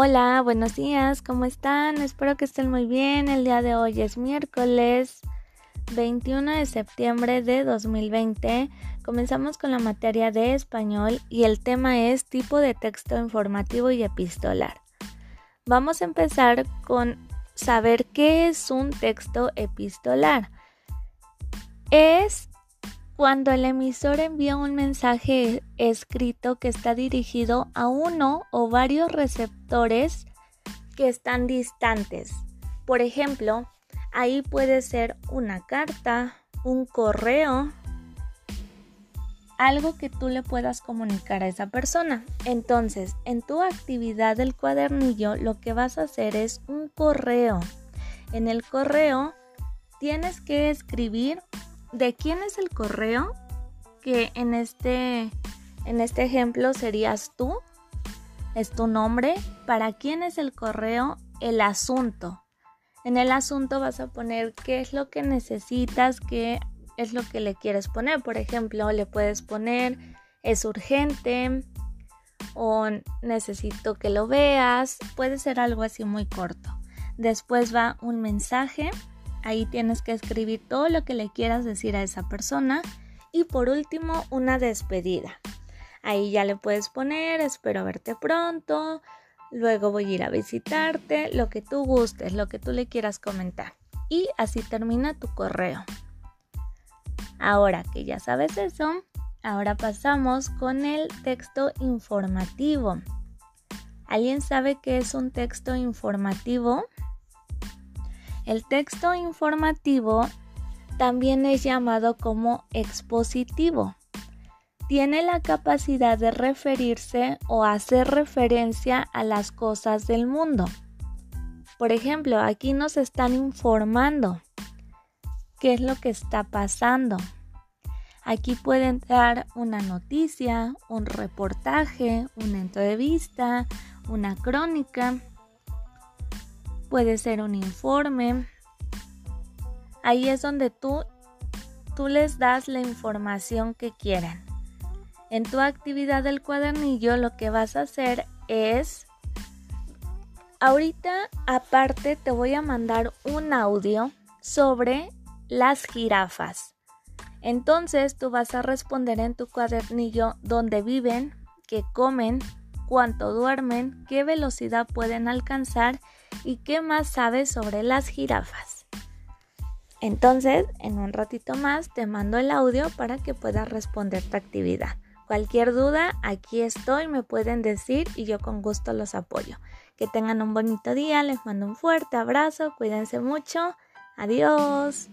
Hola, buenos días, ¿cómo están? Espero que estén muy bien. El día de hoy es miércoles 21 de septiembre de 2020. Comenzamos con la materia de español y el tema es tipo de texto informativo y epistolar. Vamos a empezar con saber qué es un texto epistolar. Es cuando el emisor envía un mensaje escrito que está dirigido a uno o varios receptores que están distantes. Por ejemplo, ahí puede ser una carta, un correo, algo que tú le puedas comunicar a esa persona. Entonces, en tu actividad del cuadernillo, lo que vas a hacer es un correo. En el correo tienes que escribir de quién es el correo, que en este, en este ejemplo serías tú, es tu nombre, para quién es el correo, el asunto. En el asunto vas a poner qué es lo que necesitas, qué es lo que le quieres poner. Por ejemplo, le puedes poner es urgente o necesito que lo veas. Puede ser algo así muy corto. Después va un mensaje Ahí tienes que escribir todo lo que le quieras decir a esa persona. Y por último, una despedida. Ahí ya le puedes poner, espero verte pronto, luego voy a ir a visitarte, lo que tú gustes, lo que tú le quieras comentar. Y así termina tu correo. Ahora que ya sabes eso, ahora pasamos con el texto informativo. ¿Alguien sabe qué es un texto informativo? El texto informativo también es llamado como expositivo. Tiene la capacidad de referirse o hacer referencia a las cosas del mundo. Por ejemplo, aquí nos están informando qué es lo que está pasando. Aquí puede entrar una noticia, un reportaje, una entrevista, una crónica puede ser un informe. Ahí es donde tú, tú les das la información que quieren. En tu actividad del cuadernillo lo que vas a hacer es, ahorita aparte te voy a mandar un audio sobre las jirafas. Entonces tú vas a responder en tu cuadernillo dónde viven, qué comen, cuánto duermen, qué velocidad pueden alcanzar y qué más sabes sobre las jirafas. Entonces, en un ratito más te mando el audio para que puedas responder tu actividad. Cualquier duda, aquí estoy, me pueden decir y yo con gusto los apoyo. Que tengan un bonito día, les mando un fuerte abrazo, cuídense mucho, adiós.